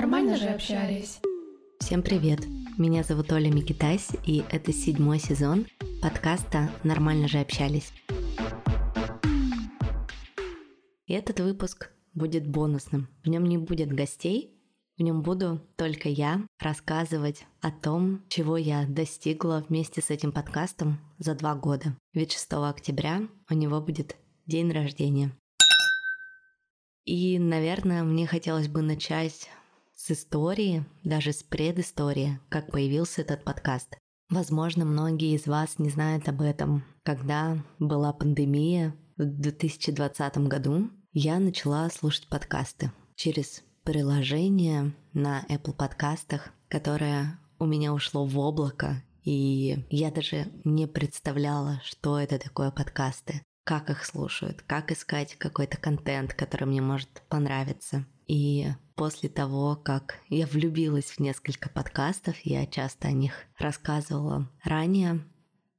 Нормально же общались. Всем привет! Меня зовут Оля Микитась, и это седьмой сезон подкаста «Нормально же общались». И этот выпуск будет бонусным. В нем не будет гостей, в нем буду только я рассказывать о том, чего я достигла вместе с этим подкастом за два года. Ведь 6 октября у него будет день рождения. И, наверное, мне хотелось бы начать с истории, даже с предыстории, как появился этот подкаст. Возможно, многие из вас не знают об этом. Когда была пандемия в 2020 году, я начала слушать подкасты через приложение на Apple подкастах, которое у меня ушло в облако, и я даже не представляла, что это такое подкасты как их слушают, как искать какой-то контент, который мне может понравиться. И после того, как я влюбилась в несколько подкастов, я часто о них рассказывала ранее,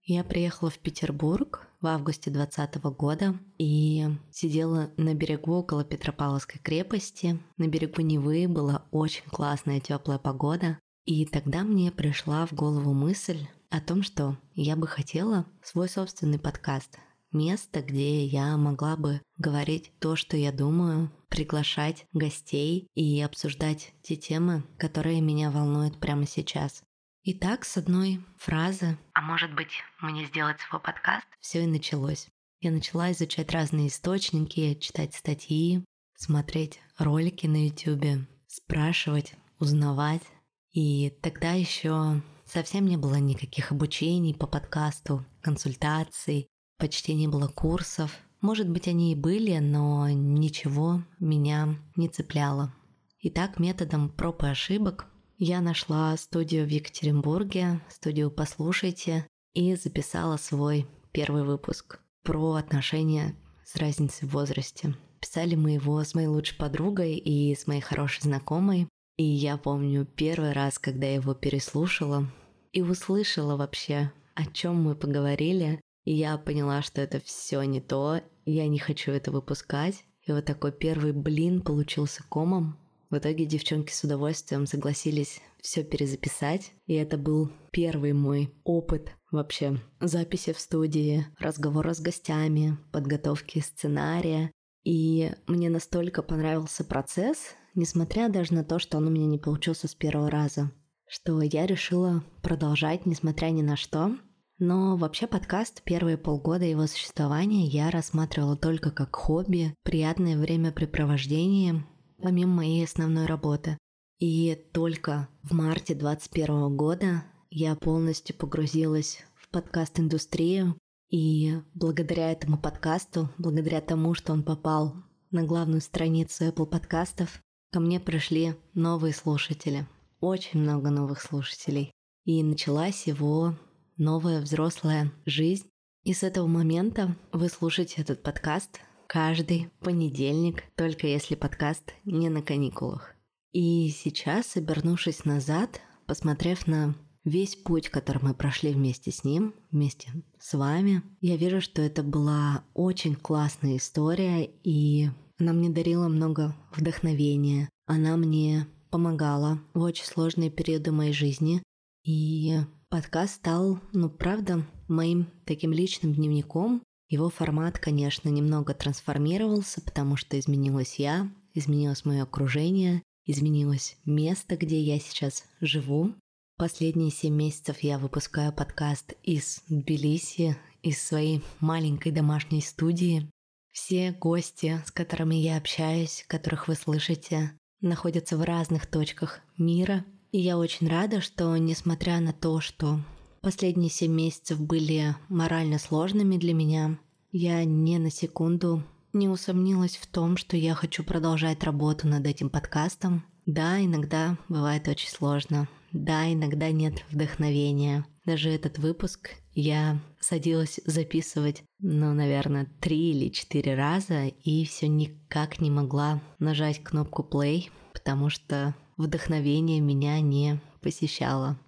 я приехала в Петербург в августе 2020 года и сидела на берегу около Петропавловской крепости. На берегу Невы была очень классная теплая погода. И тогда мне пришла в голову мысль о том, что я бы хотела свой собственный подкаст, место, где я могла бы говорить то, что я думаю, приглашать гостей и обсуждать те темы, которые меня волнуют прямо сейчас. Итак, с одной фразы «А может быть, мне сделать свой подкаст?» все и началось. Я начала изучать разные источники, читать статьи, смотреть ролики на YouTube, спрашивать, узнавать. И тогда еще совсем не было никаких обучений по подкасту, консультаций, Почти не было курсов. Может быть, они и были, но ничего меня не цепляло. Итак, методом проб и ошибок я нашла студию в Екатеринбурге, студию «Послушайте», и записала свой первый выпуск про отношения с разницей в возрасте. Писали мы его с моей лучшей подругой и с моей хорошей знакомой. И я помню первый раз, когда я его переслушала и услышала вообще, о чем мы поговорили, я поняла, что это все не то, я не хочу это выпускать. И вот такой первый блин получился комом. В итоге девчонки с удовольствием согласились все перезаписать. И это был первый мой опыт вообще записи в студии, разговора с гостями, подготовки сценария. И мне настолько понравился процесс, несмотря даже на то, что он у меня не получился с первого раза, что я решила продолжать, несмотря ни на что. Но вообще подкаст первые полгода его существования я рассматривала только как хобби, приятное времяпрепровождение, помимо моей основной работы. И только в марте 2021 года я полностью погрузилась в подкаст-индустрию, и благодаря этому подкасту, благодаря тому, что он попал на главную страницу Apple подкастов, ко мне пришли новые слушатели. Очень много новых слушателей. И началась его новая взрослая жизнь. И с этого момента вы слушаете этот подкаст каждый понедельник, только если подкаст не на каникулах. И сейчас, обернувшись назад, посмотрев на весь путь, который мы прошли вместе с ним, вместе с вами, я вижу, что это была очень классная история, и она мне дарила много вдохновения. Она мне помогала в очень сложные периоды моей жизни. И Подкаст стал, ну правда, моим таким личным дневником. Его формат, конечно, немного трансформировался, потому что изменилась я, изменилось мое окружение, изменилось место, где я сейчас живу. Последние семь месяцев я выпускаю подкаст из Тбилиси, из своей маленькой домашней студии. Все гости, с которыми я общаюсь, которых вы слышите, находятся в разных точках мира, и я очень рада, что несмотря на то, что последние семь месяцев были морально сложными для меня, я ни на секунду не усомнилась в том, что я хочу продолжать работу над этим подкастом. Да, иногда бывает очень сложно. Да, иногда нет вдохновения. Даже этот выпуск я садилась записывать, ну, наверное, три или четыре раза, и все никак не могла нажать кнопку play, потому что вдохновение меня не посещало.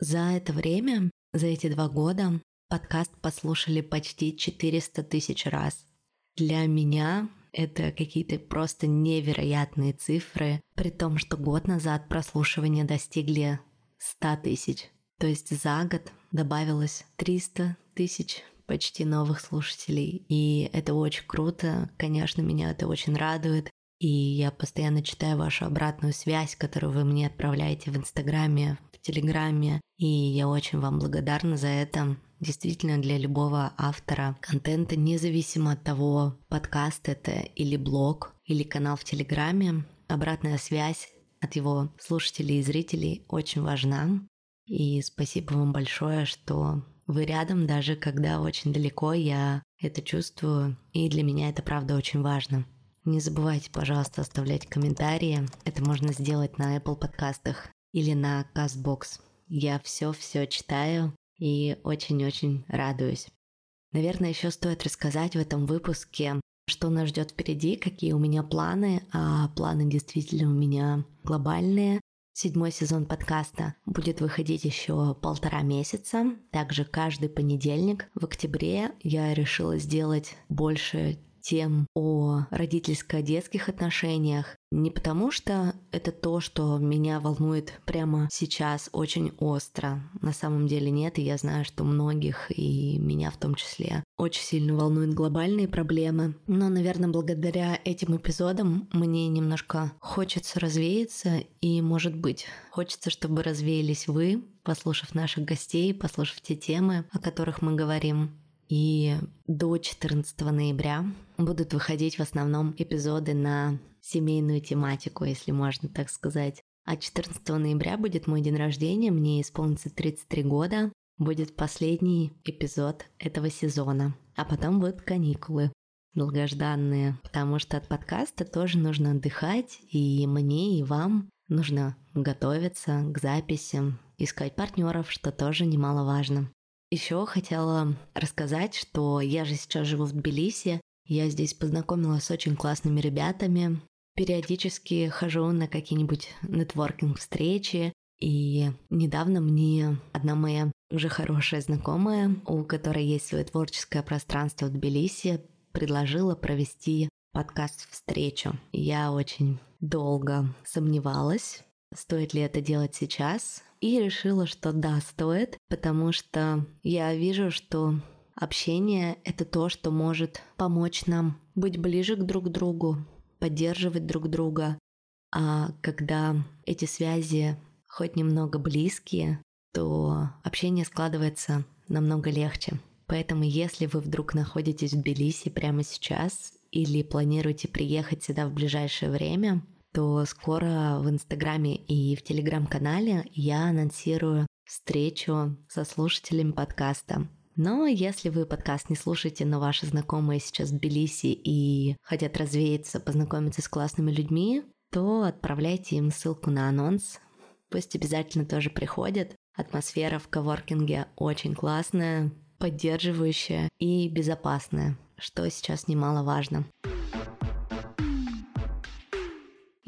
За это время, за эти два года, подкаст послушали почти 400 тысяч раз. Для меня Это какие-то просто невероятные цифры, при том, что год назад прослушивания достигли 100 тысяч. То есть за год добавилось 300 тысяч почти новых слушателей. И это очень круто. Конечно, меня это очень радует. И я постоянно читаю вашу обратную связь, которую вы мне отправляете в Инстаграме, в Телеграме. И я очень вам благодарна за это. Действительно, для любого автора контента, независимо от того, подкаст это или блог, или канал в Телеграме, обратная связь от его слушателей и зрителей очень важна. И спасибо вам большое, что вы рядом, даже когда очень далеко, я это чувствую, и для меня это правда очень важно. Не забывайте, пожалуйста, оставлять комментарии. Это можно сделать на Apple подкастах или на CastBox. Я все-все читаю и очень-очень радуюсь. Наверное, еще стоит рассказать в этом выпуске, что нас ждет впереди, какие у меня планы, а планы действительно у меня глобальные. Седьмой сезон подкаста будет выходить еще полтора месяца. Также каждый понедельник в октябре я решила сделать больше тем о родительско-детских отношениях. Не потому что это то, что меня волнует прямо сейчас очень остро. На самом деле нет, и я знаю, что многих, и меня в том числе, очень сильно волнуют глобальные проблемы. Но, наверное, благодаря этим эпизодам мне немножко хочется развеяться, и, может быть, хочется, чтобы развеялись вы, послушав наших гостей, послушав те темы, о которых мы говорим. И до 14 ноября будут выходить в основном эпизоды на семейную тематику, если можно так сказать. А 14 ноября будет мой день рождения, мне исполнится 33 года. Будет последний эпизод этого сезона. А потом будут каникулы долгожданные, потому что от подкаста тоже нужно отдыхать, и мне, и вам нужно готовиться к записям, искать партнеров, что тоже немаловажно. Еще хотела рассказать, что я же сейчас живу в Тбилиси. Я здесь познакомилась с очень классными ребятами. Периодически хожу на какие-нибудь нетворкинг-встречи. И недавно мне одна моя уже хорошая знакомая, у которой есть свое творческое пространство в Тбилиси, предложила провести подкаст-встречу. Я очень долго сомневалась, стоит ли это делать сейчас, и решила, что да, стоит, потому что я вижу, что общение — это то, что может помочь нам быть ближе к друг другу, поддерживать друг друга. А когда эти связи хоть немного близкие, то общение складывается намного легче. Поэтому если вы вдруг находитесь в Тбилиси прямо сейчас или планируете приехать сюда в ближайшее время, то скоро в Инстаграме и в Телеграм-канале я анонсирую встречу со слушателями подкаста. Но если вы подкаст не слушаете, но ваши знакомые сейчас в Тбилиси и хотят развеяться, познакомиться с классными людьми, то отправляйте им ссылку на анонс. Пусть обязательно тоже приходят. Атмосфера в коворкинге очень классная, поддерживающая и безопасная, что сейчас немаловажно.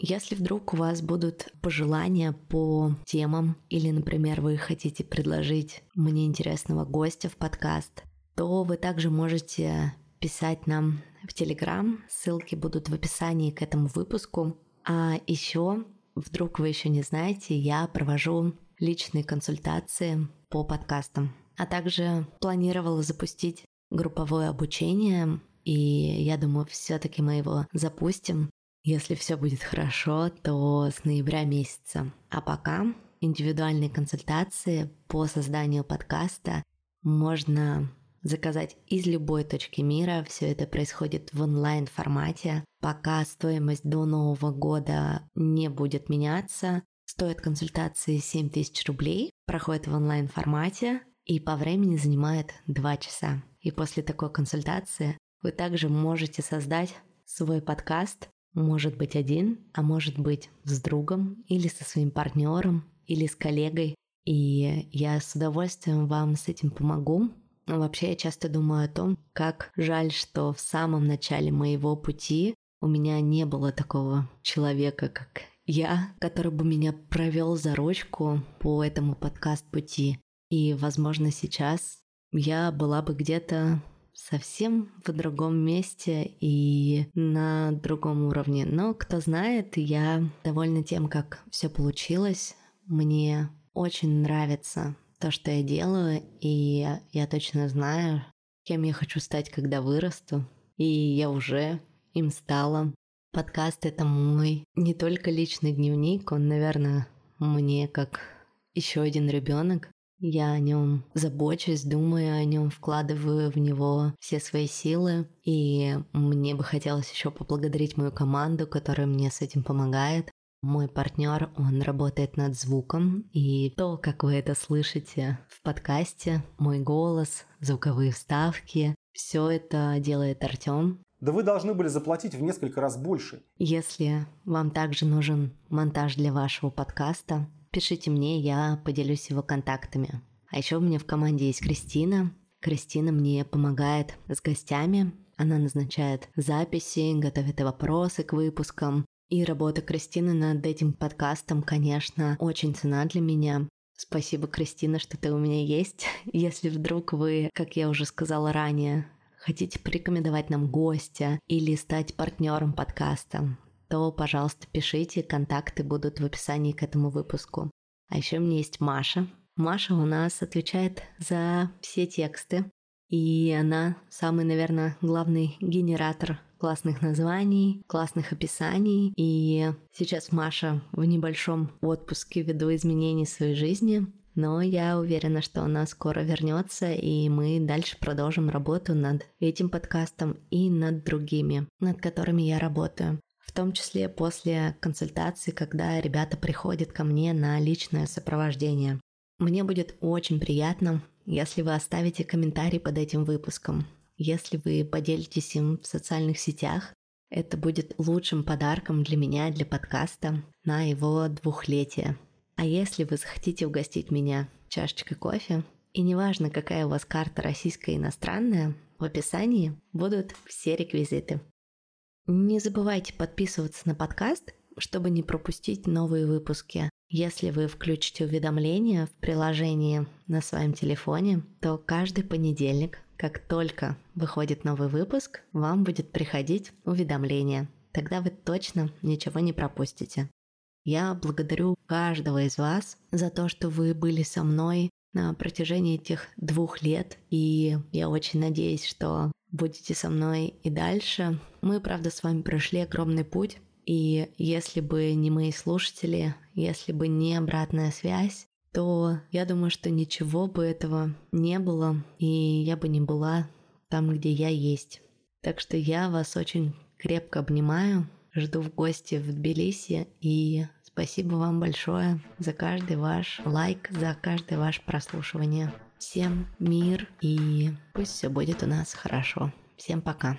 Если вдруг у вас будут пожелания по темам или, например, вы хотите предложить мне интересного гостя в подкаст, то вы также можете писать нам в Телеграм. Ссылки будут в описании к этому выпуску. А еще, вдруг вы еще не знаете, я провожу личные консультации по подкастам. А также планировала запустить групповое обучение, и я думаю, все-таки мы его запустим. Если все будет хорошо, то с ноября месяца. А пока индивидуальные консультации по созданию подкаста можно заказать из любой точки мира. Все это происходит в онлайн формате. Пока стоимость до Нового года не будет меняться. Стоит консультации 7 тысяч рублей, проходит в онлайн формате и по времени занимает 2 часа. И после такой консультации вы также можете создать свой подкаст может быть один, а может быть с другом или со своим партнером или с коллегой. И я с удовольствием вам с этим помогу. Но вообще я часто думаю о том, как жаль, что в самом начале моего пути у меня не было такого человека, как я, который бы меня провел за ручку по этому подкаст-пути. И, возможно, сейчас я была бы где-то совсем в другом месте и на другом уровне. Но кто знает, я довольна тем, как все получилось. Мне очень нравится то, что я делаю, и я точно знаю, кем я хочу стать, когда вырасту. И я уже им стала. Подкаст — это мой не только личный дневник, он, наверное, мне как еще один ребенок. Я о нем забочусь, думаю о нем, вкладываю в него все свои силы. И мне бы хотелось еще поблагодарить мою команду, которая мне с этим помогает. Мой партнер, он работает над звуком, и то, как вы это слышите в подкасте, мой голос, звуковые вставки, все это делает Артем. Да вы должны были заплатить в несколько раз больше. Если вам также нужен монтаж для вашего подкаста, пишите мне, я поделюсь его контактами. А еще у меня в команде есть Кристина. Кристина мне помогает с гостями. Она назначает записи, готовит вопросы к выпускам. И работа Кристины над этим подкастом, конечно, очень цена для меня. Спасибо, Кристина, что ты у меня есть. Если вдруг вы, как я уже сказала ранее, хотите порекомендовать нам гостя или стать партнером подкаста, то, пожалуйста, пишите, контакты будут в описании к этому выпуску. А еще у меня есть Маша. Маша у нас отвечает за все тексты, и она самый, наверное, главный генератор классных названий, классных описаний. И сейчас Маша в небольшом отпуске ввиду изменений своей жизни. Но я уверена, что она скоро вернется, и мы дальше продолжим работу над этим подкастом и над другими, над которыми я работаю. В том числе после консультации, когда ребята приходят ко мне на личное сопровождение. Мне будет очень приятно, если вы оставите комментарий под этим выпуском. Если вы поделитесь им в социальных сетях, это будет лучшим подарком для меня, для подкаста на его двухлетие. А если вы захотите угостить меня чашечкой кофе, и неважно, какая у вас карта российская и иностранная, в описании будут все реквизиты. Не забывайте подписываться на подкаст, чтобы не пропустить новые выпуски. Если вы включите уведомления в приложении на своем телефоне, то каждый понедельник, как только выходит новый выпуск, вам будет приходить уведомление. Тогда вы точно ничего не пропустите. Я благодарю каждого из вас за то, что вы были со мной на протяжении этих двух лет, и я очень надеюсь, что будете со мной и дальше. Мы, правда, с вами прошли огромный путь, и если бы не мои слушатели, если бы не обратная связь, то я думаю, что ничего бы этого не было, и я бы не была там, где я есть. Так что я вас очень крепко обнимаю, Жду в гости в Тбилиси и спасибо вам большое за каждый ваш лайк, за каждое ваше прослушивание. Всем мир и пусть все будет у нас хорошо. Всем пока.